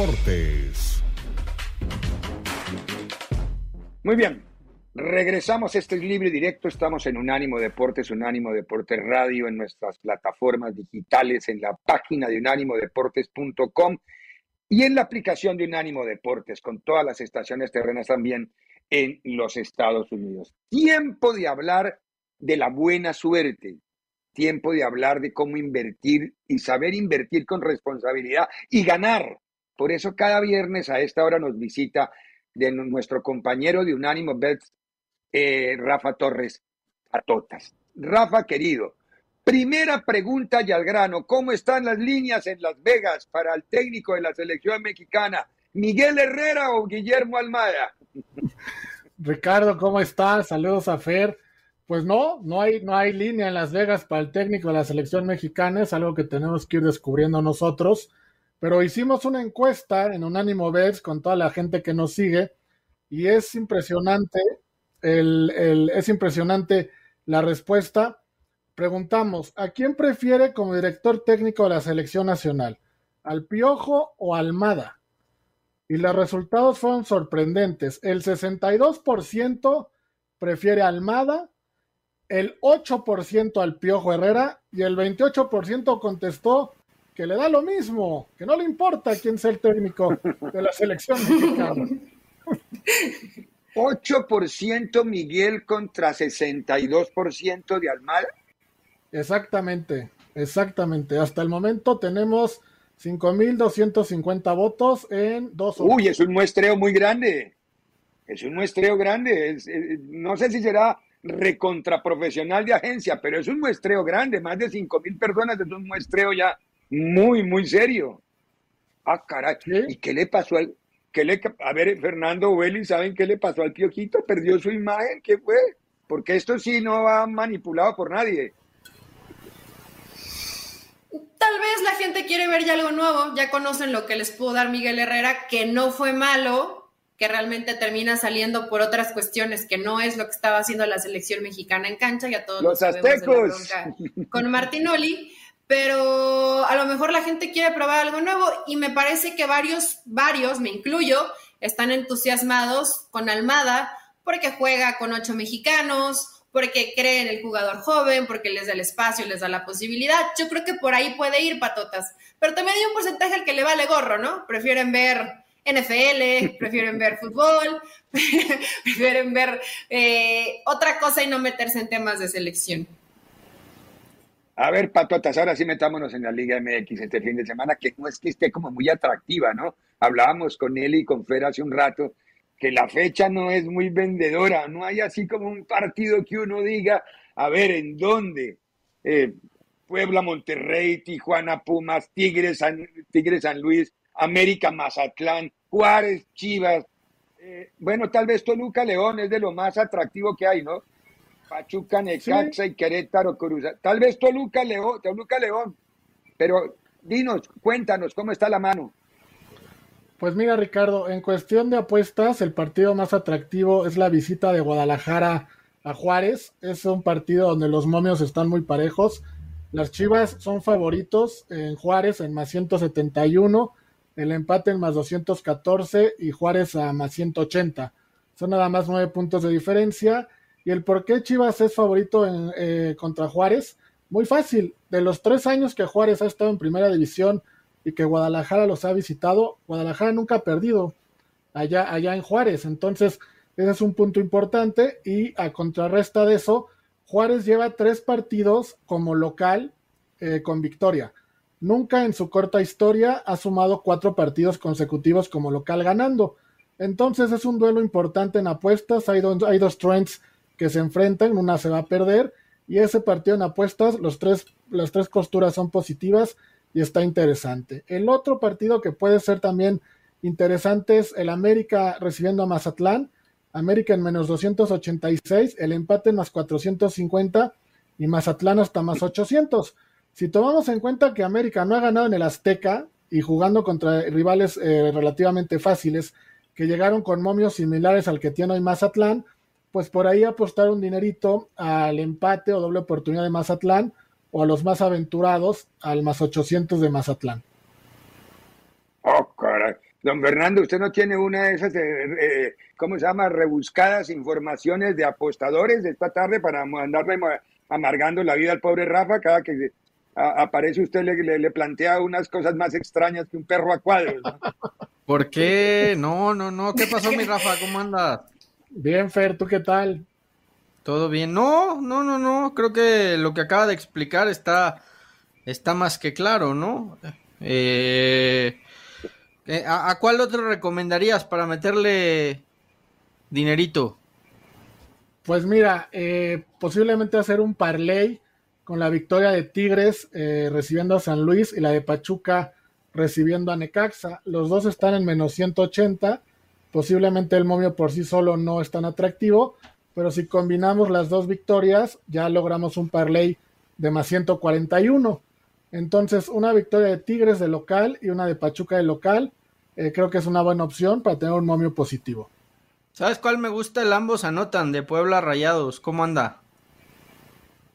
Deportes. Muy bien, regresamos. Este es Libre Directo. Estamos en Unánimo Deportes, Unánimo Deportes Radio, en nuestras plataformas digitales, en la página de unánimodeportes.com y en la aplicación de Unánimo Deportes, con todas las estaciones terrenas también en los Estados Unidos. Tiempo de hablar de la buena suerte, tiempo de hablar de cómo invertir y saber invertir con responsabilidad y ganar. Por eso cada viernes a esta hora nos visita de nuestro compañero de Unánimo Bets, eh, Rafa Torres Atotas. Rafa, querido, primera pregunta y al grano. ¿Cómo están las líneas en Las Vegas para el técnico de la selección mexicana? ¿Miguel Herrera o Guillermo Almada? Ricardo, ¿cómo estás? Saludos a Fer. Pues no, no hay, no hay línea en Las Vegas para el técnico de la selección mexicana, es algo que tenemos que ir descubriendo nosotros. Pero hicimos una encuesta en Unánimo Bets con toda la gente que nos sigue y es impresionante, el, es impresionante la respuesta. Preguntamos, ¿a quién prefiere como director técnico de la selección nacional? ¿Al Piojo o Almada? Y los resultados fueron sorprendentes. El 62% prefiere Almada, el 8% al Piojo Herrera y el 28% contestó que le da lo mismo, que no le importa quién sea el técnico de la selección mexicana. 8% Miguel contra 62% de Almada. Exactamente, exactamente. Hasta el momento tenemos 5.250 votos en dos. Uy, es un muestreo muy grande. Es un muestreo grande. no sé si será recontraprofesional de agencia, pero es un muestreo grande. Más de 5.000 personas es un muestreo ya muy, muy serio. Ah, caray. ¿y qué le pasó al... Qué le, a ver, Fernando Welly, ¿saben qué le pasó al Piojito? Perdió su imagen, ¿qué fue? Porque esto sí no va manipulado por nadie. Tal vez la gente quiere ver ya algo nuevo, ya conocen lo que les pudo dar Miguel Herrera, que no fue malo, que realmente termina saliendo por otras cuestiones, que no es lo que estaba haciendo la selección mexicana en cancha, ya todos los aztecos con Martinoli pero a lo mejor la gente quiere probar algo nuevo y me parece que varios, varios, me incluyo, están entusiasmados con Almada porque juega con ocho mexicanos, porque cree en el jugador joven, porque les da el espacio, les da la posibilidad. Yo creo que por ahí puede ir patotas, pero también hay un porcentaje al que le vale gorro, ¿no? Prefieren ver NFL, prefieren ver fútbol, prefieren ver eh, otra cosa y no meterse en temas de selección. A ver, patotas, ahora sí metámonos en la Liga MX este fin de semana, que no es que esté como muy atractiva, ¿no? Hablábamos con él y con Fer hace un rato que la fecha no es muy vendedora, no hay así como un partido que uno diga, a ver, ¿en dónde? Eh, Puebla, Monterrey, Tijuana, Pumas, Tigres, San, Tigres, San Luis, América, Mazatlán, Juárez, Chivas. Eh, bueno, tal vez Toluca, León es de lo más atractivo que hay, ¿no? Pachuca, Necaxa y Querétaro, Cruz. Tal vez Toluca, León, Toluca, León. Pero dinos, cuéntanos, ¿cómo está la mano? Pues mira, Ricardo, en cuestión de apuestas, el partido más atractivo es la visita de Guadalajara a Juárez. Es un partido donde los momios están muy parejos. Las Chivas son favoritos en Juárez en más 171, el empate en más 214 y Juárez a más 180. Son nada más nueve puntos de diferencia. ¿Y el por qué Chivas es favorito eh, contra Juárez? Muy fácil. De los tres años que Juárez ha estado en primera división y que Guadalajara los ha visitado, Guadalajara nunca ha perdido allá, allá en Juárez. Entonces, ese es un punto importante. Y a contrarresta de eso, Juárez lleva tres partidos como local eh, con victoria. Nunca en su corta historia ha sumado cuatro partidos consecutivos como local ganando. Entonces es un duelo importante en apuestas. Hay, hay dos trends que se enfrentan, una se va a perder. Y ese partido en apuestas, los tres, las tres costuras son positivas y está interesante. El otro partido que puede ser también interesante es el América recibiendo a Mazatlán. América en menos 286, el empate en más 450 y Mazatlán hasta más 800. Si tomamos en cuenta que América no ha ganado en el Azteca y jugando contra rivales eh, relativamente fáciles que llegaron con momios similares al que tiene hoy Mazatlán, pues por ahí apostar un dinerito al empate o doble oportunidad de Mazatlán o a los más aventurados al más 800 de Mazatlán. Oh, caray. Don Fernando, usted no tiene una de esas, eh, eh, ¿cómo se llama? Rebuscadas informaciones de apostadores de esta tarde para andarle amargando la vida al pobre Rafa cada que aparece usted le, le, plantea unas cosas más extrañas que un perro a cuadros. ¿Por qué? No, no, no. ¿Qué pasó, mi Rafa? ¿Cómo andas? Bien, Fer, ¿tú qué tal? Todo bien. No, no, no, no. Creo que lo que acaba de explicar está, está más que claro, ¿no? Eh, eh, ¿a, cuál otro recomendarías para meterle dinerito? Pues mira, eh, posiblemente hacer un parlay con la victoria de Tigres recibiendo a San Luis y la de Pachuca recibiendo a Necaxa. Los dos están en menos 180. Posiblemente el momio por sí solo no es tan atractivo, pero si combinamos las dos victorias, ya logramos un parlay de más 141. Entonces, una victoria de Tigres de local y una de Pachuca de local, eh, creo que es una buena opción para tener un momio positivo. ¿Sabes cuál me gusta? El ambos anotan de Puebla Rayados. ¿Cómo anda?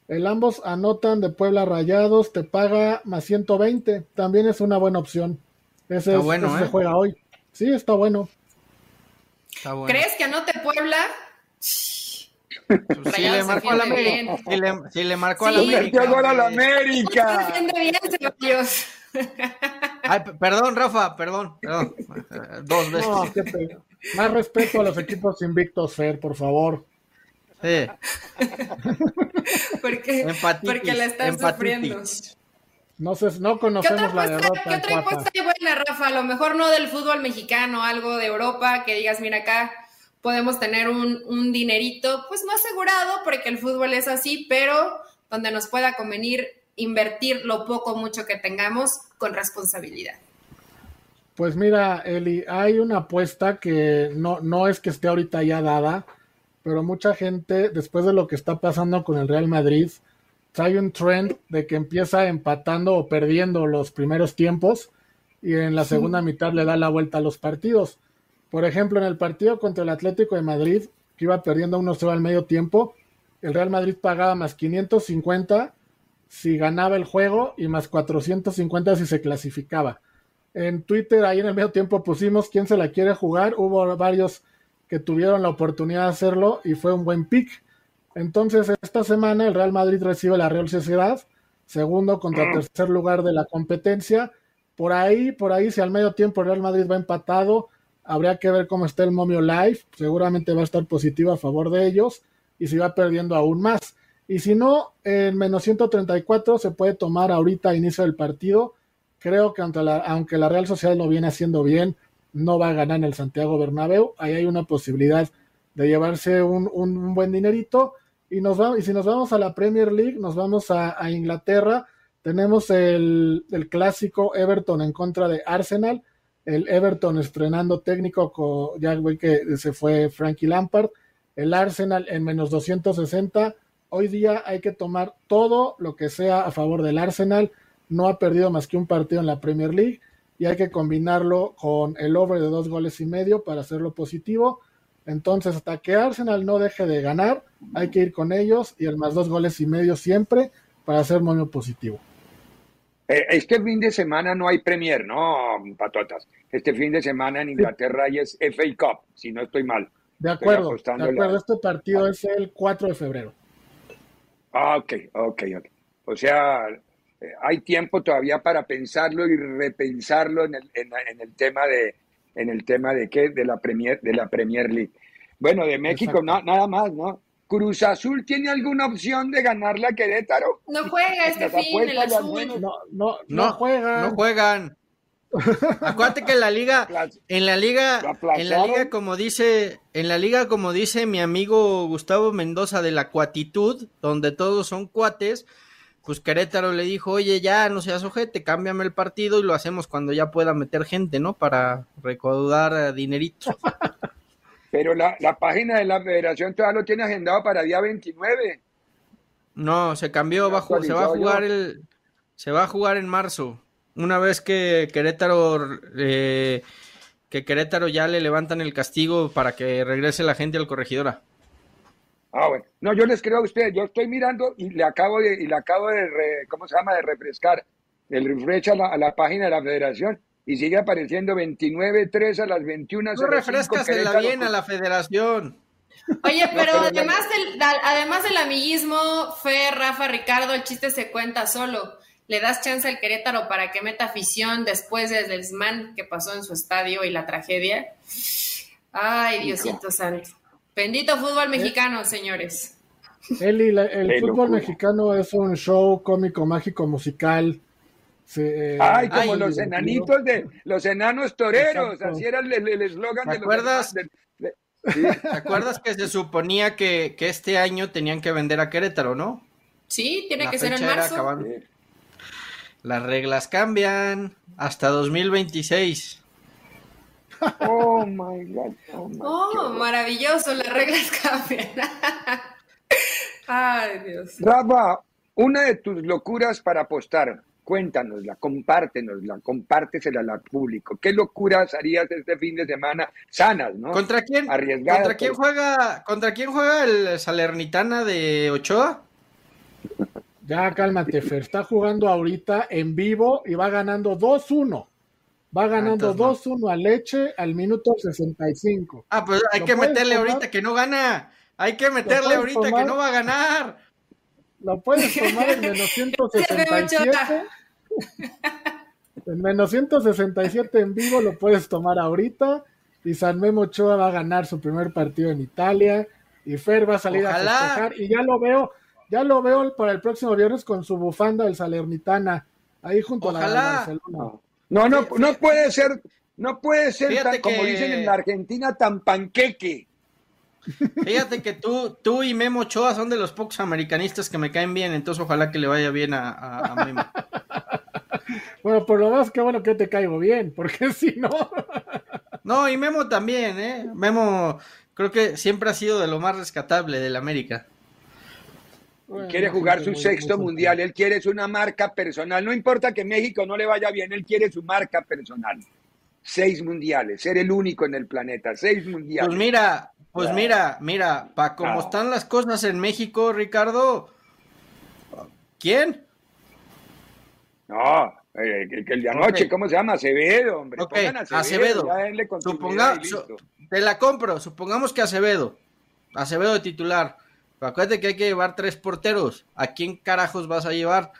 El ambos anotan de Puebla Rayados, te paga más 120. También es una buena opción. Ese, está bueno, se ¿eh? juega hoy. Sí, está bueno. ¿Crees que anote Puebla? Pues si le marcó a la América. Si le, marcó a la América. a la América. Ay, perdón, Rafa, perdón, perdón. Dos veces. Más respeto a los equipos invictos, Fer, por favor. Sí. porque, porque la están sufriendo. No, sé, no conocemos la derrota. ¿Qué otra apuesta hay buena, Rafa? A lo mejor no del fútbol mexicano, algo de Europa, que digas, mira acá podemos tener un, un dinerito, pues no asegurado, porque el fútbol es así, pero donde nos pueda convenir invertir lo poco o mucho que tengamos con responsabilidad. Pues mira, Eli, hay una apuesta que no, no es que esté ahorita ya dada, pero mucha gente, después de lo que está pasando con el Real Madrid, hay un trend de que empieza empatando o perdiendo los primeros tiempos y en la segunda mitad le da la vuelta a los partidos. Por ejemplo, en el partido contra el Atlético de Madrid, que iba perdiendo 1-0 al medio tiempo, el Real Madrid pagaba más 550 si ganaba el juego y más 450 si se clasificaba. En Twitter, ahí en el medio tiempo pusimos quién se la quiere jugar. Hubo varios que tuvieron la oportunidad de hacerlo y fue un buen pick. Entonces, esta semana el Real Madrid recibe la Real Sociedad, segundo contra tercer lugar de la competencia. Por ahí, por ahí, si al medio tiempo el Real Madrid va empatado, habría que ver cómo está el Momio Live. Seguramente va a estar positivo a favor de ellos y si va perdiendo aún más. Y si no, en menos 134 se puede tomar ahorita a inicio del partido. Creo que aunque la, aunque la Real Sociedad lo viene haciendo bien, no va a ganar en el Santiago Bernabéu. Ahí hay una posibilidad de llevarse un, buen dinerito. Y, nos vamos, y si nos vamos a la Premier League, nos vamos a, Inglaterra. Tenemos el, clásico Everton en contra de Arsenal. El Everton estrenando técnico, con, ya ve que se fue Frankie Lampard. El Arsenal en menos 260. Hoy día hay que tomar todo lo que sea a favor del Arsenal. No ha perdido más que un partido en la Premier League y hay que combinarlo con el over de dos goles y medio para hacerlo positivo. Entonces, hasta que Arsenal no deje de ganar, hay que ir con ellos y el más dos goles y medio siempre para hacer moño positivo. Este fin de semana no hay Premier, ¿no, patotas? Este fin de semana en Inglaterra es FA Cup, si no estoy mal. De acuerdo, de acuerdo. Este partido es el 4 de febrero. Ah, ok, ok, ok. O sea, eh, hay tiempo todavía para pensarlo y repensarlo en el, en, el tema de en el tema de qué de la Premier de la Premier League. Bueno, de México nada más, ¿no? Cruz Azul tiene alguna opción de ganarle a Querétaro. No juega este fin el azul. No, no, no, juegan. No juegan. Acuérdate que en la liga, en la liga, en la liga, como dice, en la liga, como dice mi amigo Gustavo Mendoza de la cuatitud, donde todos son cuates, pues Querétaro le dijo, oye, ya no seas ojete, cámbiame el partido y lo hacemos cuando ya pueda meter gente, ¿no? Para recaudar dinerito. Pero la, la página de la federación todavía lo tiene agendado para día 29. No, se cambió, va, se va a jugar el, se va a jugar en marzo una vez que Querétaro eh, que Querétaro ya le levantan el castigo para que regrese la gente al corregidora. Ah, bueno. No, yo les creo a ustedes. Yo estoy mirando y le acabo de, y le acabo de, ¿cómo se llama? De refrescar el refresh a la, a la página de la federación y sigue apareciendo 29-3 a las 21. No refrescasela bien a la federación. Oye, pero, además, del, además del amiguismo, Fe, Rafa, Ricardo, el chiste se cuenta solo le das chance al Querétaro para que meta afición después del desmán que pasó en su estadio y la tragedia. Ay, Diosito santo. Bendito fútbol mexicano, señores. Eli, el fútbol mexicano es un show cómico, mágico, musical. Eh, ay, como los enanitos de los enanos toreros, así era el eslogan de los ¿Te acuerdas que se suponía que, este año tenían que vender a Querétaro, no? Sí, tiene que ser en marzo. Las reglas cambian hasta 2026. Oh my God. Oh, oh maravilloso, las reglas cambian. Ay, Dios. Rafa, una de tus locuras para apostar, cuéntanosla, compártenosla, compártesela al público. ¿Qué locuras harías este fin de semana? Sanas, ¿no? ¿Contra quién? ¿Contra quién juega, contra quién juega el Salernitana de Ochoa? Ya cálmate, Fer. Está jugando ahorita en vivo y va ganando 2-1. Va ah, ganando 2-1 a Leche al minuto 65. Ah, pues hay que meterle ahorita que no gana. Hay que meterle ahorita que no va a ganar. Lo puedes tomar en menos 167. en menos 167 en vivo lo puedes tomar ahorita. Y San Memo Ochoa va a ganar su primer partido en Italia. Y Fer va a salir a festejar. Y ya lo veo ya lo veo para el próximo viernes con su bufanda del Salernitana, ahí junto a la Barcelona. No, no, no puede ser, no puede ser tan, como dicen en la Argentina, tan panqueque. Fíjate que tú, tú y Memo Ochoa son de los pocos americanistas que me caen bien, entonces ojalá que le vaya bien a, Memo. bueno, por lo menos qué bueno que te caigo bien, porque si no. no, y Memo también, ¿eh? Memo creo que siempre ha sido de lo más rescatable del América quiere jugar su sexto mundial, él quiere su una marca personal, no importa que México no le vaya bien, él quiere su marca personal. Seis mundiales, ser el único en el planeta, seis mundiales. Pues mira, pues mira, mira, para cómo están las cosas en México, Ricardo, ¿quién? No, eh, el, de anoche, ¿cómo se llama? Acevedo, hombre. Acevedo. te la compro, supongamos que Acevedo, Acevedo de titular acuérdate que hay que llevar tres porteros. ¿A quién carajos vas a llevar?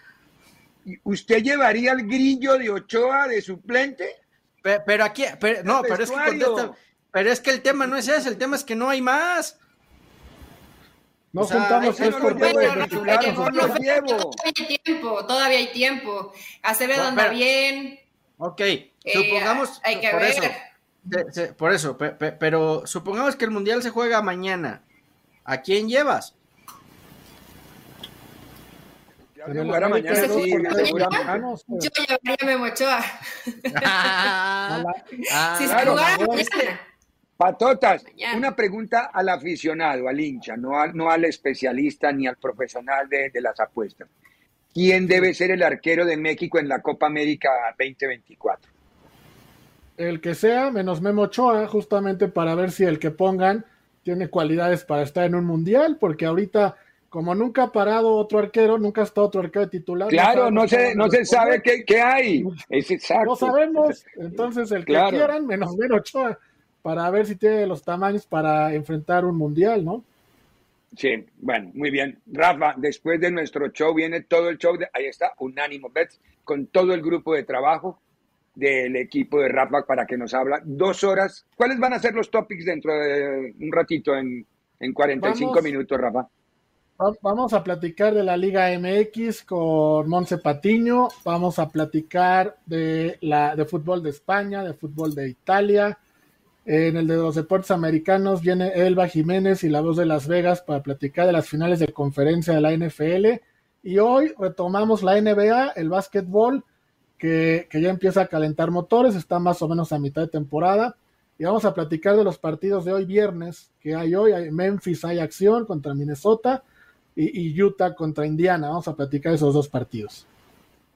¿Usted llevaría al grillo de Ochoa de suplente? Pero, aquí, no, pero es, que pero es que el tema no es ese, el tema es que no hay más. No juntamos tres porteros. Todavía hay tiempo, todavía hay tiempo. Acevedo anda bien. Ok, eh, supongamos. hay que por ver. Eso, por eso, pero supongamos que el mundial se juega mañana. ¿A quién llevas? Yo llevaría a Memochoa. Ah, si se jugara Patotas, una pregunta al aficionado, al hincha, no al, no al especialista ni al profesional de, de, las apuestas. ¿Quién debe ser el arquero de México en la Copa América 2024? El que sea, menos Memo Ochoa, justamente para ver si el que pongan tiene cualidades para estar en un mundial, porque ahorita, como nunca ha parado otro arquero, nunca ha estado otro arquero titular. Claro, no, se, no se sabe qué, qué hay. Es exacto. No sabemos, entonces el que quieran, menos menos Ochoa, para ver si tiene los tamaños para enfrentar un mundial, ¿no? Sí, bueno, muy bien. Rafa, después de nuestro show viene todo el show, de, ahí está, Unánimo Bets, con todo el grupo de trabajo del equipo de Rafa para que nos habla dos horas. ¿Cuáles van a ser los topics dentro de un ratito, en, en 45 minutos, Rafa? Vamos a platicar de la Liga MX con Monse Patiño, vamos a platicar de la de fútbol de España, de fútbol de Italia. En el de los deportes americanos viene Elba Jiménez y la voz de Las Vegas para platicar de las finales de conferencia de la NFL. Y hoy retomamos la NBA, el básquetbol, que, ya empieza a calentar motores, está más o menos a mitad de temporada. Y vamos a platicar de los partidos de hoy viernes que hay hoy. Hay Memphis hay acción contra Minnesota y, Utah contra Indiana. Vamos a platicar esos dos partidos.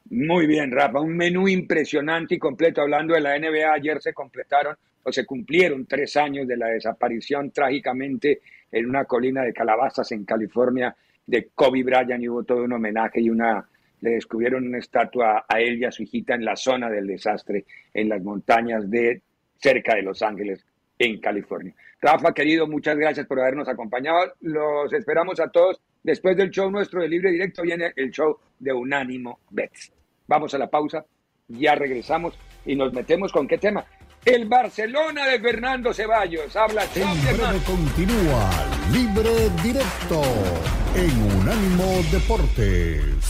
Muy bien, Rafa, un menú impresionante y completo. Hablando de la NBA, ayer se completaron o se cumplieron tres años de la desaparición trágicamente en una colina de calabazas en California de Kobe Bryant y hubo todo un homenaje y una le descubrieron una estatua a él y a su hijita en la zona del desastre, en las montañas de cerca de Los Ángeles, en California. Rafa, querido, muchas gracias por habernos acompañado. Los esperamos a todos Después del show nuestro de Libre Directo viene el show de Unánimo Bets. Vamos a la pausa, ya regresamos y nos metemos con qué tema. El Barcelona de Fernando Ceballos. Habla En continúa Libre Directo en Unánimo Deportes.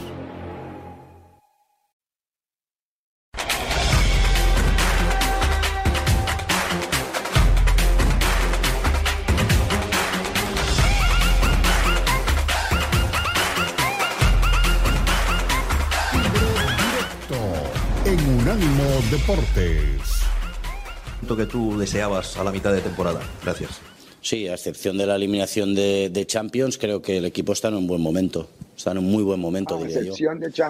míranos. Deportes. que tú deseabas a la mitad de temporada. Gracias. Sí, a excepción de la eliminación de, Champions, creo que el equipo está en un buen momento. Está en un muy buen momento, diría yo.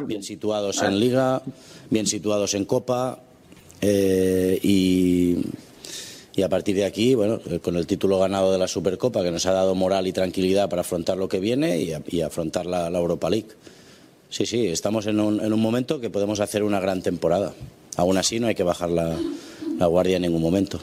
Bien situados en Liga, bien situados en Copa eh, y, a partir de aquí, bueno, con el título ganado de la Supercopa, que nos ha dado moral y tranquilidad para afrontar lo que viene y, afrontar la, Europa League. Sí, sí, estamos en un, en un momento que podemos hacer una gran temporada. Aún así no hay que bajar la, guardia en ningún momento.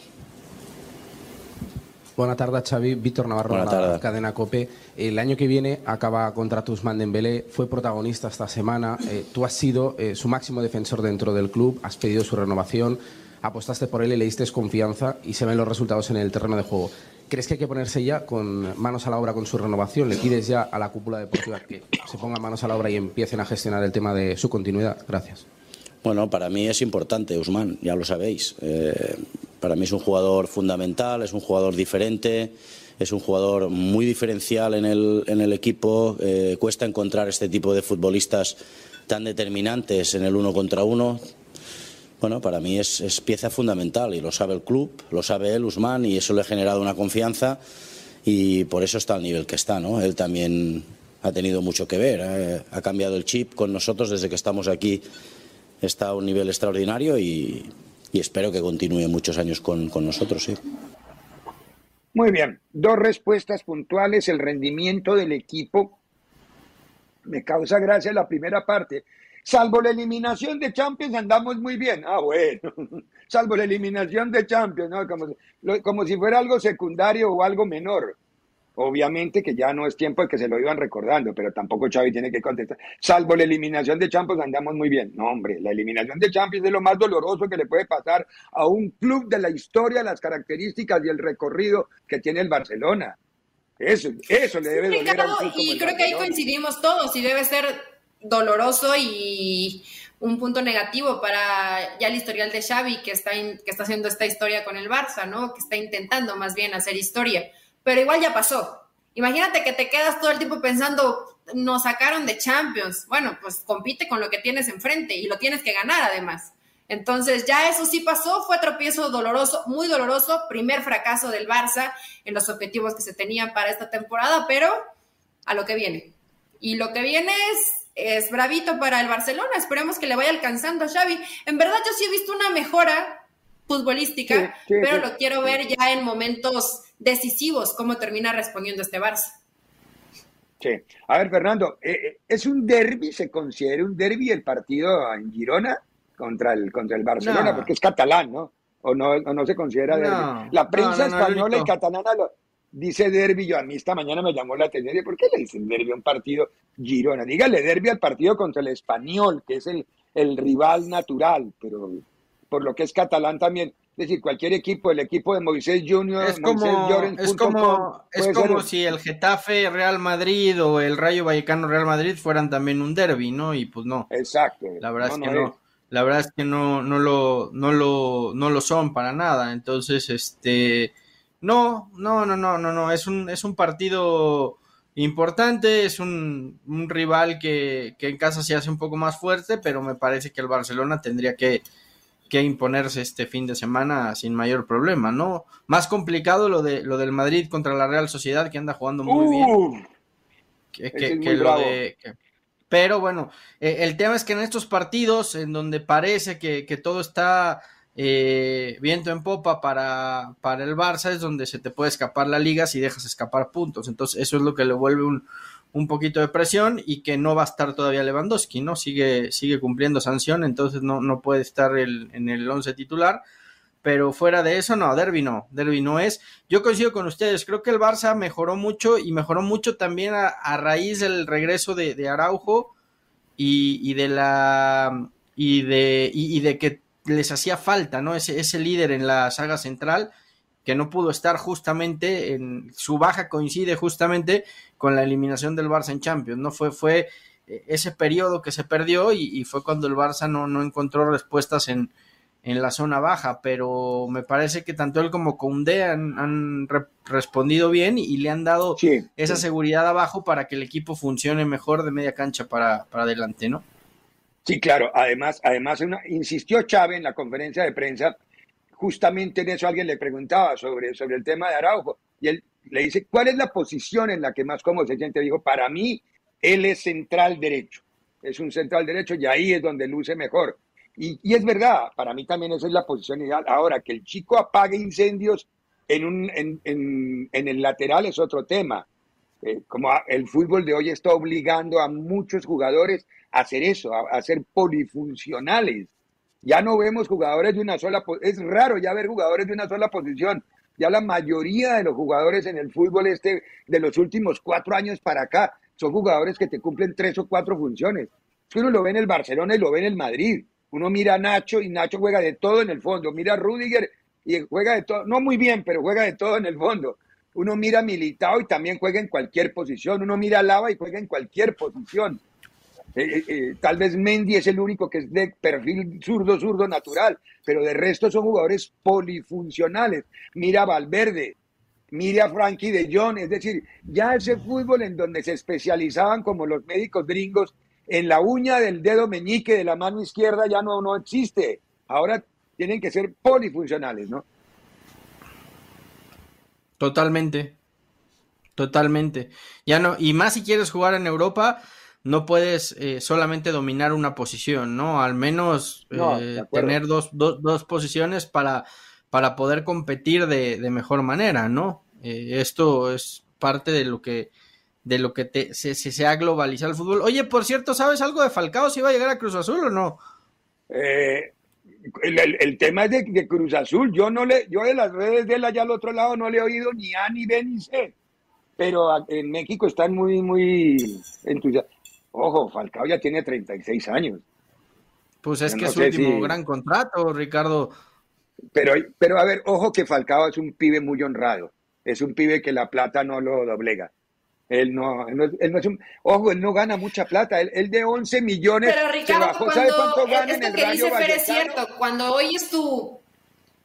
Buenas tardes, Xavi. Víctor Navarro, de la cadena COPE. El año que viene acaba contra Tusman Dembélé, fue protagonista esta semana. Eh, tú has sido eh, su máximo defensor dentro del club, has pedido su renovación, apostaste por él y le diste confianza y se ven los resultados en el terreno de juego. ¿Crees que hay que ponerse ya con manos a la obra con su renovación? ¿Le pides ya a la cúpula deportiva que se ponga manos a la obra y empiecen a gestionar el tema de su continuidad? Gracias. Bueno, para mí es importante, Usman, ya lo sabéis. Eh, para mí es un jugador fundamental, es un jugador diferente, es un jugador muy diferencial en el, en el equipo. Eh, cuesta encontrar este tipo de futbolistas tan determinantes en el uno contra uno. Bueno, para mí es, es, pieza fundamental y lo sabe el club, lo sabe él, Usman, y eso le ha generado una confianza y por eso está al nivel que está, ¿no? Él también ha tenido mucho que ver, ¿eh? ha cambiado el chip con nosotros desde que estamos aquí está a un nivel extraordinario y, espero que continúe muchos años con, nosotros. Sí. Muy bien, dos respuestas puntuales. El rendimiento del equipo me causa gracia la primera parte. Salvo la eliminación de Champions, andamos muy bien. Ah, bueno. Salvo la eliminación de Champions, ¿no? como, como si fuera algo secundario o algo menor. Obviamente que ya no es tiempo de que se lo iban recordando, pero tampoco Xavi tiene que contestar. Salvo la eliminación de Champions, andamos muy bien. No, hombre, la eliminación de Champions es lo más doloroso que le puede pasar a un club de la historia, las características y el recorrido que tiene el Barcelona. Eso, eso le debe doler a un Y creo que ahí coincidimos todos y debe ser doloroso y un punto negativo para ya el historial de Xavi que está, que está haciendo esta historia con el Barça, ¿no? Que está intentando más bien hacer historia pero igual ya pasó. Imagínate que te quedas todo el tiempo pensando, nos sacaron de Champions. Bueno, pues compite con lo que tienes enfrente y lo tienes que ganar además. Entonces ya eso sí pasó, fue tropiezo doloroso, muy doloroso, primer fracaso del Barça en los objetivos que se tenían para esta temporada, pero a lo que viene. Y lo que viene es, es bravito para el Barcelona, esperemos que le vaya alcanzando a Xavi. En verdad yo sí he visto una mejora futbolística, pero lo quiero ver ya en momentos decisivos cómo termina respondiendo este Barça. Sí. A ver, Fernando, eh, eh, ¿es un derby? ¿Se considera un derby el partido en Girona? contra el, contra el Barcelona, porque es catalán, ¿no? O no, no se considera derbi. La prensa española y catalana lo, dice derby. Yo a mí esta mañana me llamó la atención. ¿Por qué le dicen derby a un partido Girona? Dígale derby al partido contra el español, que es el, el rival natural, pero por lo que es catalán también. Es decir, cualquier equipo, el equipo de Moisés Junior, es como, es como, es como si el Getafe Real Madrid o el Rayo Vallecano Real Madrid fueran también un derby, ¿no? Y pues no. Exacto. La verdad es que no. La verdad es que no, no lo, no lo, no lo son para nada. Entonces, este, no, no, no, no, no, no. Es un, es un partido importante, es un, un rival que, que en casa se hace un poco más fuerte, pero me parece que el Barcelona tendría que, que imponerse este fin de semana sin mayor problema, ¿no? Más complicado lo de lo del Madrid contra la Real Sociedad que anda jugando muy bien. Que, lo de, pero bueno, eh, el tema es que en estos partidos en donde parece que, todo está eh, viento en popa para, para el Barça es donde se te puede escapar la liga si dejas escapar puntos. Entonces eso es lo que le vuelve un, un poquito de presión y que no va a estar todavía Lewandowski, ¿no? Sigue, sigue cumpliendo sanción, entonces no, no puede estar en el 11 titular. Pero fuera de eso, no, Derby no, Derby no es. Yo coincido con ustedes, creo que el Barça mejoró mucho y mejoró mucho también a, raíz del regreso de, Araujo y, de la y de, y, de que les hacía falta, ¿no? Ese, ese líder en la saga central que no pudo estar justamente en su baja coincide justamente con la eliminación del Barça en Champions, ¿no? Fue, fue eh, ese periodo que se perdió y, fue cuando el Barça no, no encontró respuestas en, en, la zona baja, pero me parece que tanto él como Koundé han, han respondido bien y, le han dado esa seguridad abajo para que el equipo funcione mejor de media cancha para, para adelante, ¿no? Sí, claro. Además, además insistió Chávez en la conferencia de prensa, justamente en eso alguien le preguntaba sobre, sobre el tema de Araujo, y él le dice, ¿cuál es la posición en la que más cómodo se siente? Dijo, para mí, él es central derecho. Es un central derecho y ahí es donde luce mejor. Y, es verdad, para mí también esa es la posición ideal. Ahora, que el chico apague incendios en, un, en, en, el lateral es otro tema. Eh, como el fútbol de hoy está obligando a muchos jugadores a hacer eso, a, a ser polifuncionales. Ya no vemos jugadores de una sola, es raro ya ver jugadores de una sola posición. Ya la mayoría de los jugadores en el fútbol este de los últimos cuatro años para acá son jugadores que te cumplen tres o cuatro funciones. Uno lo ve en el Barcelona y lo ve en el Madrid. Uno mira a Nacho y Nacho juega de todo en el fondo. Mira a Rudiger y juega de todo, no muy bien, pero juega de todo en el fondo. Uno mira a Militao y también juega en cualquier posición. Uno mira a Lava y juega en cualquier posición. Eh, eh, eh, tal vez Mendy es el único que es de perfil zurdo, zurdo natural, pero de resto son jugadores polifuncionales. Mira a Valverde, mira a Frankie de Jong, es decir, ya ese fútbol en donde se especializaban como los médicos gringos en la uña del dedo meñique de la mano izquierda ya no, no existe. Ahora tienen que ser polifuncionales, ¿no? Totalmente. Totalmente. Ya no, y más si quieres jugar en Europa, no puedes eh, solamente dominar una posición, ¿no? Al menos eh, tener dos, dos, posiciones para, para poder competir de, mejor manera, ¿no? Eh, esto es parte de lo que de lo que te, se, se, ha globalizado el fútbol. Oye, por cierto, ¿sabes algo de Falcao? ¿Si va a llegar a Cruz Azul o no? el, tema es de, Cruz Azul. Yo no le, yo de las redes de él allá al otro lado no le he oído ni A, ni B, ni C. Pero en México están muy, muy entusiasmados. Ojo, Falcao ya tiene 36 años. Pues es que es su último gran contrato, Ricardo. Pero, pero a ver, ojo que Falcao es un pibe muy honrado. Es un pibe que la plata no lo doblega. Él no, él no, es un, ojo, él no gana mucha plata. Él, de 11 millones. Pero Ricardo, cuando, ¿sabe cuánto gana esto que dice Fer es cierto. Cuando hoy es tu,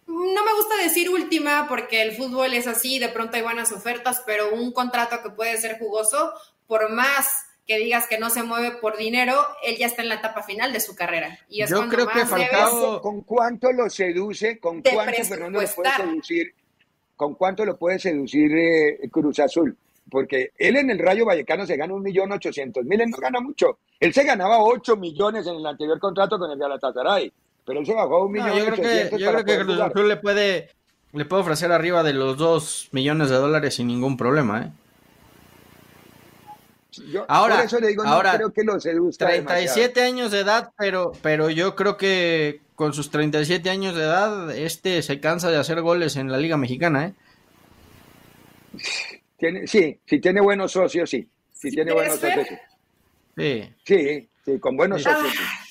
no me gusta decir última porque el fútbol es así, de pronto hay buenas ofertas, pero un contrato que puede ser jugoso, por más que digas que no se mueve por dinero, él ya está en la etapa final de su carrera. Y es Yo creo que Falcao... ¿Con cuánto lo seduce? ¿Con cuánto Fernando lo puede seducir? ¿Con cuánto lo puede seducir eh, Cruz Azul? Porque él en el Rayo Vallecano se gana un millón ochocientos mil, él no gana mucho. Él se ganaba ocho millones en el anterior contrato con el Galatasaray, pero él se bajó a un millón yo creo que, yo creo que Cruz Azul le puede, le puede ofrecer arriba de los dos millones de dólares sin ningún problema, ¿eh? Ahora, por eso le digo, ahora, no creo que lo seduzca 37 años de edad, pero, pero yo creo que con sus 37 años de edad, este se cansa de hacer goles en la Liga Mexicana, ¿eh? Tiene, sí, si tiene buenos socios, sí. Si tiene buenos socios, sí. Sí, sí, con buenos socios, sí.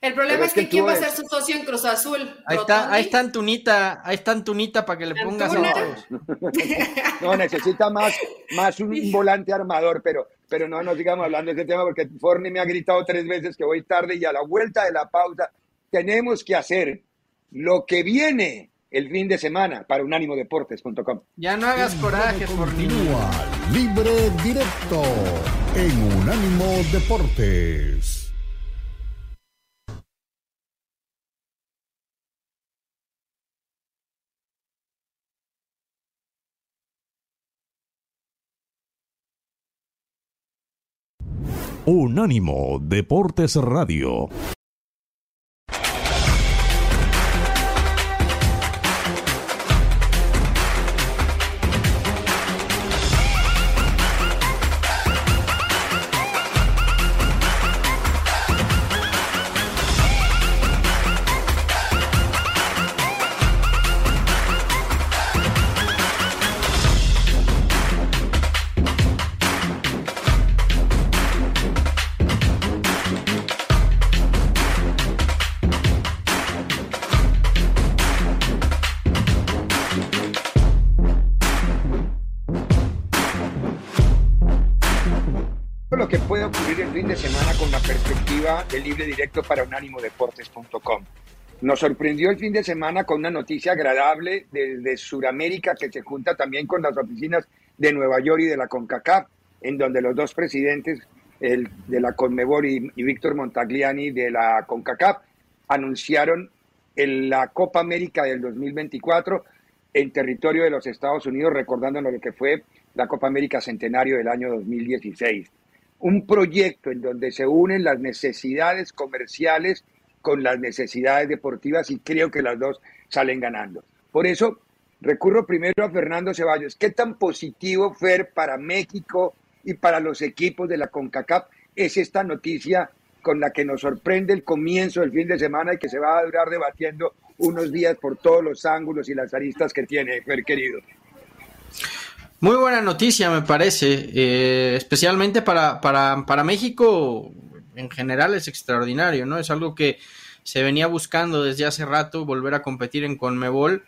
El problema es que, ¿quién va a ser su socio en Cruz Azul? Ahí está, ahí está Antunita, ahí está Antunita para que le pongas No, necesita más, más un volante armador, pero, pero no nos sigamos hablando de ese tema porque Forni me ha gritado tres veces que voy tarde y a la vuelta de la pausa tenemos que hacer lo que viene el fin de semana para unánimodeportes.com. Ya no hagas coraje, Forni. Libre directo en Unánimo Deportes. Unánimo Deportes Radio. unánimodeportes.com. Nos sorprendió el fin de semana con una noticia agradable desde Sudamérica que se junta también con las oficinas de Nueva York y de la CONCACAF, en donde los dos presidentes, el de la CONMEBOL y, Víctor Montagliani de la CONCACAF, anunciaron en la Copa América del 2024 en territorio de los Estados Unidos, recordándonos lo que fue la Copa América Centenario del año 2016 un proyecto en donde se unen las necesidades comerciales con las necesidades deportivas y creo que las dos salen ganando. Por eso recurro primero a Fernando Ceballos. ¿Qué tan positivo, Fer, para México y para los equipos de la CONCACAF es esta noticia con la que nos sorprende el comienzo del fin de semana y que se va a durar debatiendo unos días por todos los ángulos y las aristas que tiene, Fer querido? Muy buena noticia, me parece, eh, especialmente para, para, para, México en general es extraordinario, ¿no? Es algo que se venía buscando desde hace rato, volver a competir en Conmebol.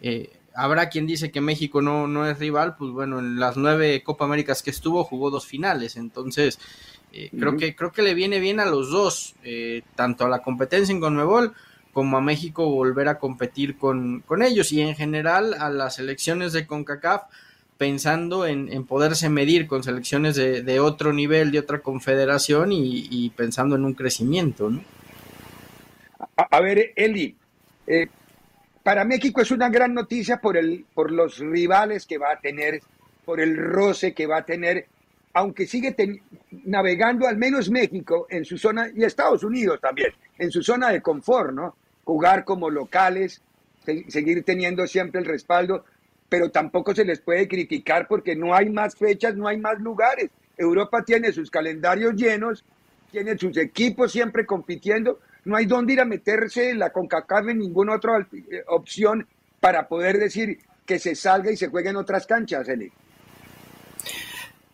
Eh, habrá quien dice que México no, no es rival, pues bueno, en las nueve Copa Américas que estuvo jugó dos finales, entonces eh, creo, que, creo que le viene bien a los dos, tanto a la competencia en Conmebol como a México volver a competir con, con ellos y en general a las elecciones de CONCACAF pensando en, poderse medir con selecciones de, otro nivel, de otra confederación y, pensando en un crecimiento. ¿no? A, ver, Eli, eh, para México es una gran noticia por, el, por los rivales que va a tener, por el roce que va a tener, aunque sigue navegando al menos México en su zona, y Estados Unidos también, en su zona de confort, ¿no? Jugar como locales, seguir teniendo siempre el respaldo pero tampoco se les puede criticar porque no hay más fechas, no hay más lugares. Europa tiene sus calendarios llenos, tiene sus equipos siempre compitiendo, no hay dónde ir a meterse la CONCACAF en ninguna otra eh, opción para poder decir que se salga y se juegue en otras canchas, Eli.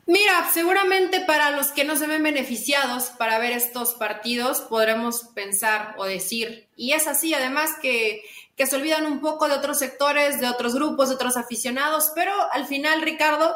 Mira, seguramente para los que no se ven beneficiados para ver estos partidos, podremos pensar o decir, y es así además que que se olvidan un poco de otros sectores, de otros grupos, de otros aficionados, pero al final, Ricardo,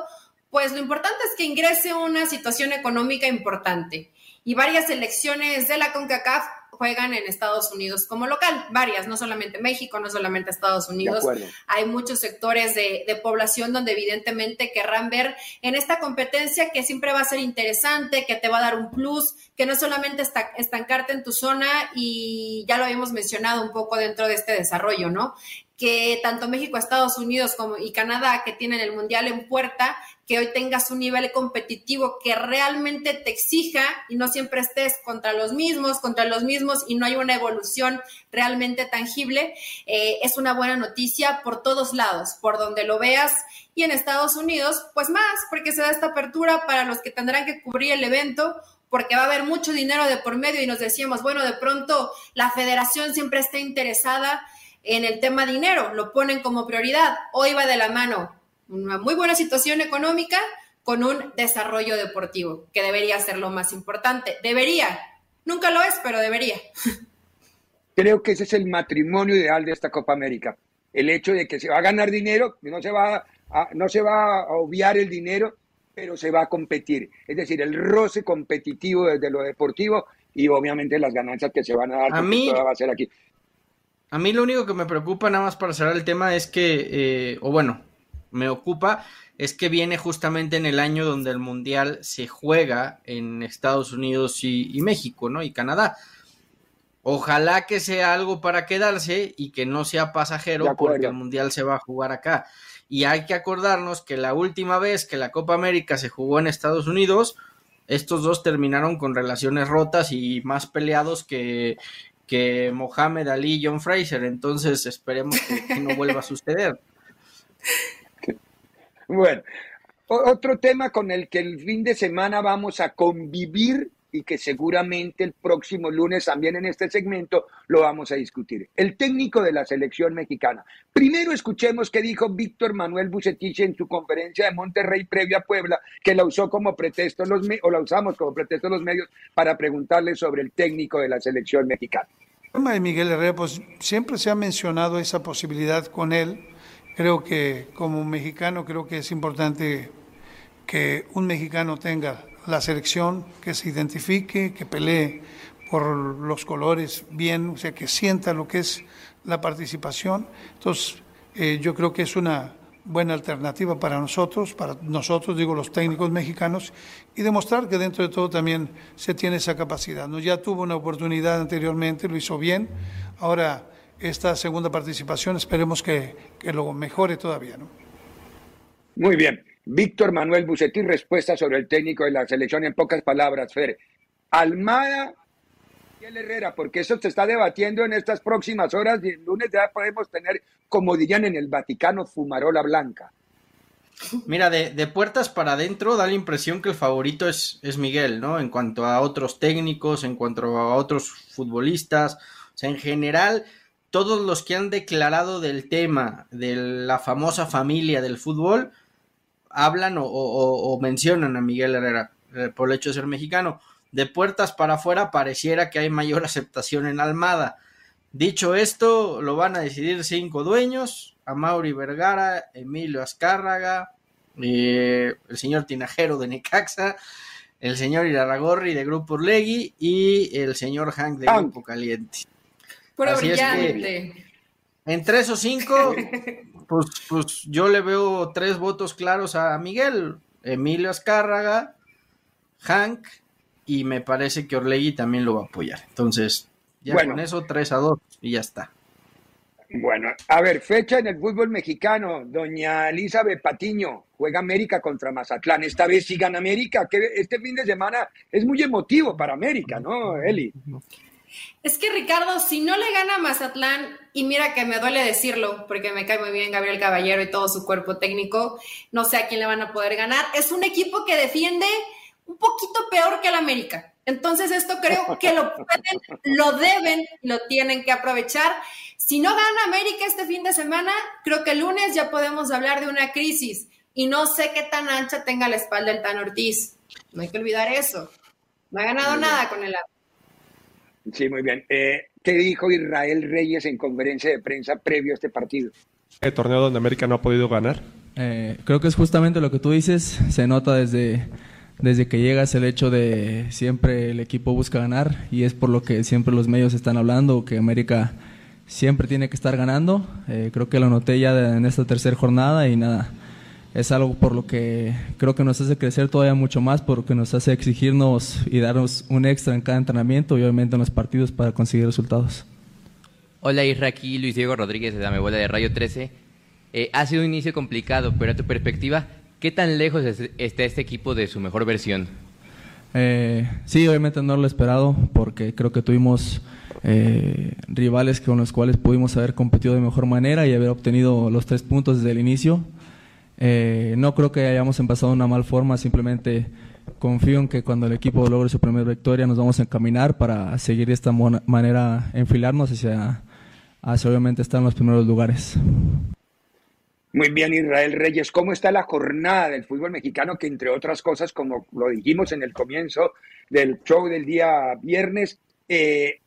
pues lo importante es que ingrese una situación económica importante. Y varias elecciones de la CONCACAF juegan en Estados Unidos como local, varias, no solamente México, no solamente Estados Unidos. Hay muchos sectores de, población donde evidentemente querrán ver en esta competencia que siempre va a ser interesante, que te va a dar un plus, que no solamente estancarte en tu zona y ya lo habíamos mencionado un poco dentro de este desarrollo, ¿no? Que tanto México, Estados Unidos como y Canadá, que tienen el Mundial en puerta, que hoy tengas un nivel competitivo que realmente te exija y no siempre estés contra los mismos, contra los mismos y no hay una evolución realmente tangible, eh, es una buena noticia por todos lados, por donde lo veas. Y en Estados Unidos, pues más, porque se da esta apertura para los que tendrán que cubrir el evento porque va a haber mucho dinero de por medio y nos decíamos, bueno, de pronto la federación siempre está interesada en el tema dinero, lo ponen como prioridad. Hoy va de la mano una muy buena situación económica con un desarrollo deportivo, que debería ser lo más importante. Debería, nunca lo es, pero debería. Creo que ese es el matrimonio ideal de esta Copa América. El hecho de que se va a ganar dinero, no se va a, no se va a obviar el dinero, pero se va a competir. Es decir, el roce competitivo desde lo deportivo y obviamente las ganancias que se van a dar. A mí, va a ser aquí. A mí lo único que me preocupa, nada más para cerrar el tema, es que, eh, o bueno, me ocupa, es que viene justamente en el año donde el Mundial se juega en Estados Unidos y, México, ¿no? Y Canadá. Ojalá que sea algo para quedarse y que no sea pasajero porque el Mundial se va a jugar acá. Y hay que acordarnos que la última vez que la Copa América se jugó en Estados Unidos, estos dos terminaron con relaciones rotas y más peleados que, que Mohamed Ali y John Fraser. Entonces esperemos que, no vuelva a suceder. Bueno, otro tema con el que el fin de semana vamos a convivir y que seguramente el próximo lunes también en este segmento lo vamos a discutir. El técnico de la selección mexicana. Primero escuchemos qué dijo Víctor Manuel Bucetich en su conferencia de Monterrey previa a Puebla, que la usó como pretexto los o la usamos como pretexto los medios para preguntarle sobre el técnico de la selección mexicana. El tema de Miguel Herrera, pues siempre se ha mencionado esa posibilidad con él. Creo que como mexicano creo que es importante que un mexicano tenga la selección, que se identifique, que pelee por los colores bien, o sea, que sienta lo que es la participación. Entonces, eh, yo creo que es una buena alternativa para nosotros, para nosotros, digo, los técnicos mexicanos, y demostrar que dentro de todo también se tiene esa capacidad. ¿no? Ya tuvo una oportunidad anteriormente, lo hizo bien, ahora esta segunda participación esperemos que, que lo mejore todavía. ¿no? Muy bien. Víctor Manuel Bucetín, respuesta sobre el técnico de la selección en pocas palabras, Fer. Almada y el Herrera, porque eso se está debatiendo en estas próximas horas y el lunes ya podemos tener, como dirían en el Vaticano, fumarola blanca. Mira, de, puertas para adentro da la impresión que el favorito es, es Miguel, ¿no? En cuanto a otros técnicos, en cuanto a otros futbolistas, o sea, en general, todos los que han declarado del tema de la famosa familia del fútbol, hablan o, mencionan a Miguel Herrera eh, por el hecho de ser mexicano. De puertas para afuera pareciera que hay mayor aceptación en Almada. Dicho esto, lo van a decidir cinco dueños, a Mauri Vergara, Emilio Azcárraga, eh, el señor Tinajero de Necaxa, el señor Iraragorri de Grupo Urlegui y el señor Hank de Grupo Caliente. Puro brillante. entre esos cinco, Pues, pues yo le veo tres votos claros a Miguel, Emilio Azcárraga, Hank, y me parece que Orlegui también lo va a apoyar. Entonces, ya con eso, tres a dos, y ya está. Bueno, a ver, fecha en el fútbol mexicano. Doña Elizabeth Patiño juega América contra Mazatlán. Esta vez sí gana América. Que este fin de semana es muy emotivo para América, ¿no, Eli? Es que Ricardo, si no le gana a Mazatlán, y mira que me duele decirlo, porque me cae muy bien Gabriel Caballero y todo su cuerpo técnico, no sé a quién le van a poder ganar. Es un equipo que defiende un poquito peor que el América. Entonces esto creo que lo pueden, lo deben, lo tienen que aprovechar. Si no gana América este fin de semana, creo que el lunes ya podemos hablar de una crisis. Y no sé qué tan ancha tenga la espalda el Tan Ortiz. No hay que olvidar eso. No ha ganado nada con el Sí, muy bien. Eh, ¿Qué dijo Israel Reyes en conferencia de prensa previo a este partido? El torneo donde América no ha podido ganar. Eh, creo que es justamente lo que tú dices. Se nota desde, desde que llegas el hecho de siempre el equipo busca ganar y es por lo que siempre los medios están hablando, que América siempre tiene que estar ganando. Eh, creo que lo noté ya en esta tercera jornada y nada es algo por lo que creo que nos hace crecer todavía mucho más, porque nos hace exigirnos y darnos un extra en cada entrenamiento y obviamente en los partidos para conseguir resultados. Hola Isra, aquí Luis Diego Rodríguez de Dame Bola de Radio 13. Eh, ha sido un inicio complicado, pero a tu perspectiva, ¿qué tan lejos está este equipo de su mejor versión? Eh, sí, obviamente no lo he esperado, porque creo que tuvimos eh, rivales con los cuales pudimos haber competido de mejor manera y haber obtenido los tres puntos desde el inicio. Eh, no creo que hayamos empezado una mal forma, simplemente confío en que cuando el equipo logre su primera victoria nos vamos a encaminar para seguir de esta manera, enfilarnos hacia hacia obviamente estar en los primeros lugares. Muy bien, Israel Reyes, ¿cómo está la jornada del fútbol mexicano que entre otras cosas, como lo dijimos en el comienzo del show del día viernes, eh,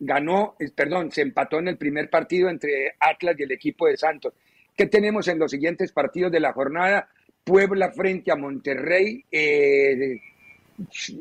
ganó, perdón, se empató en el primer partido entre Atlas y el equipo de Santos. ¿Qué tenemos en los siguientes partidos de la jornada? Puebla frente a Monterrey, eh,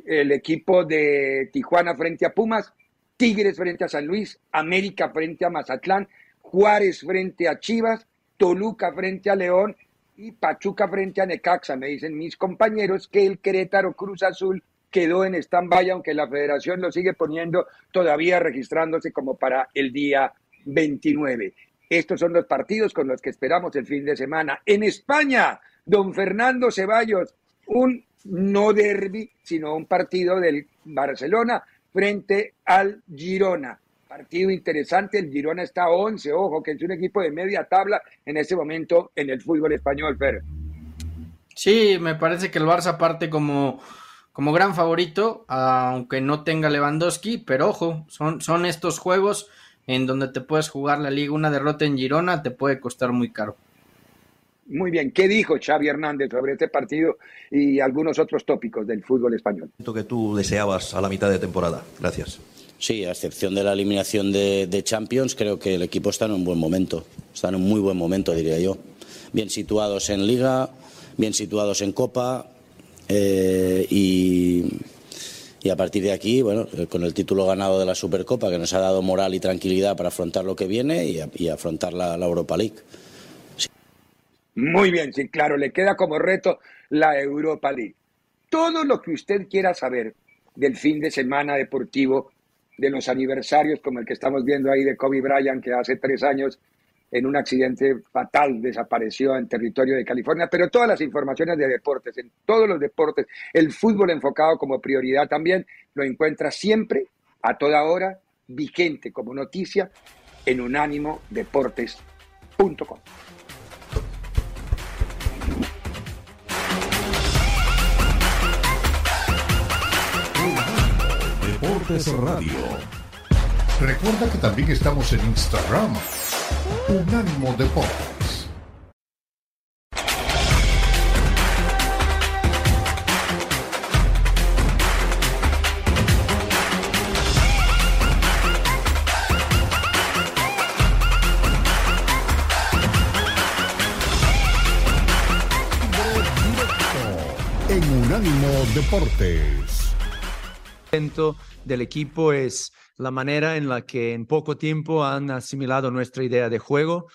el equipo de Tijuana frente a Pumas, Tigres frente a San Luis, América frente a Mazatlán, Juárez frente a Chivas, Toluca frente a León y Pachuca frente a Necaxa. Me dicen mis compañeros que el Querétaro Cruz Azul quedó en stand-by, aunque la federación lo sigue poniendo todavía registrándose como para el día 29. Estos son los partidos con los que esperamos el fin de semana. En España, don Fernando Ceballos, un no derby, sino un partido del Barcelona frente al Girona. Partido interesante, el Girona está a 11, ojo, que es un equipo de media tabla en este momento en el fútbol español, Fer. Sí, me parece que el Barça parte como, como gran favorito, aunque no tenga Lewandowski, pero ojo, son, son estos juegos en donde te puedes jugar la liga. Una derrota en Girona te puede costar muy caro. Muy bien, ¿qué dijo Xavi Hernández sobre este partido y algunos otros tópicos del fútbol español? que tú deseabas a la mitad de temporada. Gracias. Sí, a excepción de la eliminación de, Champions, creo que el equipo está en un buen momento. Está en un muy buen momento, diría yo. Bien situados en Liga, bien situados en Copa eh, y, a partir de aquí, bueno, con el título ganado de la Supercopa, que nos ha dado moral y tranquilidad para afrontar lo que viene y, afrontar la Europa League. Muy bien, sí, claro, le queda como reto la Europa League. Todo lo que usted quiera saber del fin de semana deportivo, de los aniversarios como el que estamos viendo ahí de Kobe Bryant, que hace tres años en un accidente fatal desapareció en territorio de California, pero todas las informaciones de deportes, en todos los deportes, el fútbol enfocado como prioridad también, lo encuentra siempre, a toda hora, vigente como noticia en unánimodeportes.com. Deportes Radio. Recuerda que también estamos en Instagram. Unánimo Deportes. En Unánimo Deportes del equipo es la manera en la que en poco tiempo han asimilado nuestra idea de juego,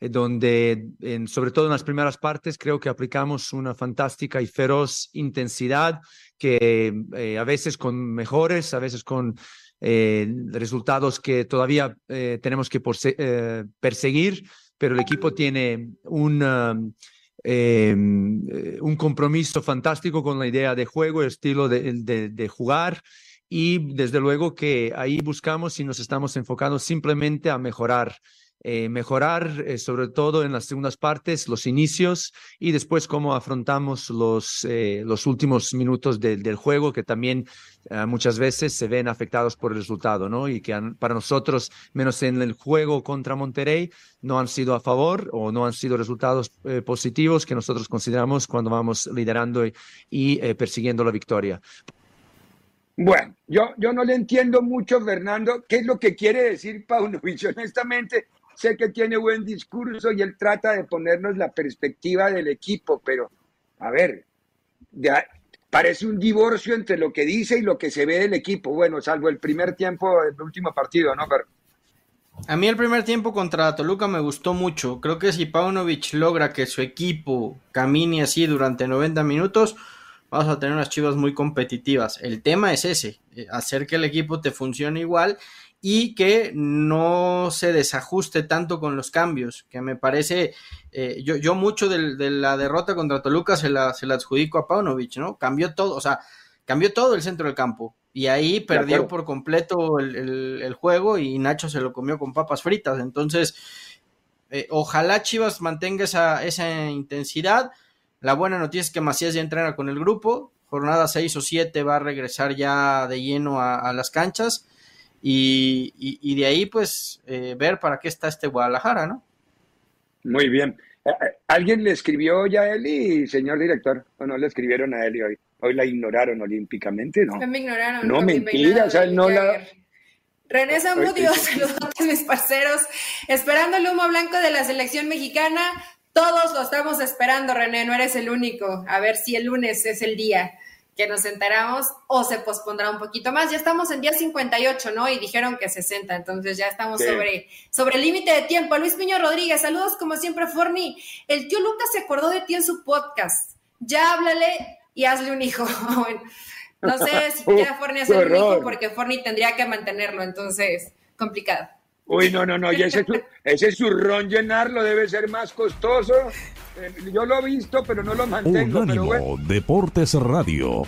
eh, donde en, sobre todo en las primeras partes creo que aplicamos una fantástica y feroz intensidad que eh, a veces con mejores, a veces con eh, resultados que todavía tenemos que perseguir, pero el equipo tiene un... Um, em, un compromiso fantástico con la idea de juego, el estilo de, de jugar y desde luego que ahí buscamos y nos estamos enfocando simplemente a mejorar. Eh, mejorar eh, sobre todo en las segundas partes, los inicios y después cómo afrontamos los, eh, los últimos minutos del juego que también muchas veces se ven afectados por el resultado, ¿no? Y que para nosotros, menos en el juego contra Monterrey, no han sido a favor o no han sido resultados positivos que nosotros consideramos cuando vamos liderando y persiguiendo la victoria. Bueno, yo, yo no le entiendo mucho, Fernando, qué es lo que quiere decir Paunovic. Honestamente, sé que tiene buen discurso y él trata de ponernos la perspectiva del equipo, pero a ver, parece un divorcio entre lo que dice y lo que se ve del equipo. Bueno, salvo el primer tiempo del último partido, ¿no? Pero... A mí el primer tiempo contra Toluca me gustó mucho. Creo que si Paunovic logra que su equipo camine así durante 90 minutos, vamos a tener unas chivas muy competitivas. El tema es ese, eh, hacer que el equipo te funcione igual y que no se desajuste tanto con los cambios, que me parece, eh, yo, yo mucho de, la derrota contra Toluca se la, se la adjudico a Paunovic, ¿no? Cambió todo, o sea, cambió todo el centro del campo y ahí perdió por completo el, juego y Nacho se lo comió con papas fritas, entonces eh, ojalá Chivas mantenga esa, esa intensidad. La buena noticia es que Macías ya entrena con el grupo, jornada 6 o 7 va a regresar ya de lleno a las canchas y, de ahí pues eh, ver para qué está este Guadalajara, ¿no? Muy bien. Eh, eh, ¿Alguien le escribió ya a Eli, señor director? ¿O no le escribieron a Eli hoy? Hoy la ignoraron olímpicamente, ¿no? Me ignoraron. No, mentira, o sea, no la... René Zamudio, saludos a mis parceros. Esperando el humo blanco de la selección mexicana. Todos lo estamos esperando, René, no eres el único. A ver si el lunes es el día que nos enteramos o se pospondrá un poquito más. Ya estamos en día 58, ¿no? Y dijeron que 60, entonces ya estamos sobre, sobre el límite de tiempo. Luis Piño Rodríguez, saludos como siempre, Forni. El tío Lucas se acordó de ti en su podcast. Ya háblale y hazle un hijo. no sé si quiere Forni hacer un hijo porque Forni tendría que mantenerlo, entonces complicado. Uy, no, no, no, y ese, ese zurrón llenarlo debe ser más costoso. Eh, yo lo he visto, pero no lo mantengo. Unánimo Deportes Radio.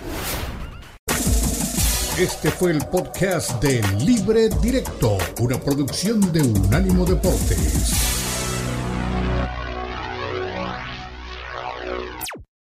Este fue el podcast de Libre Directo, una producción de Unánimo Deportes.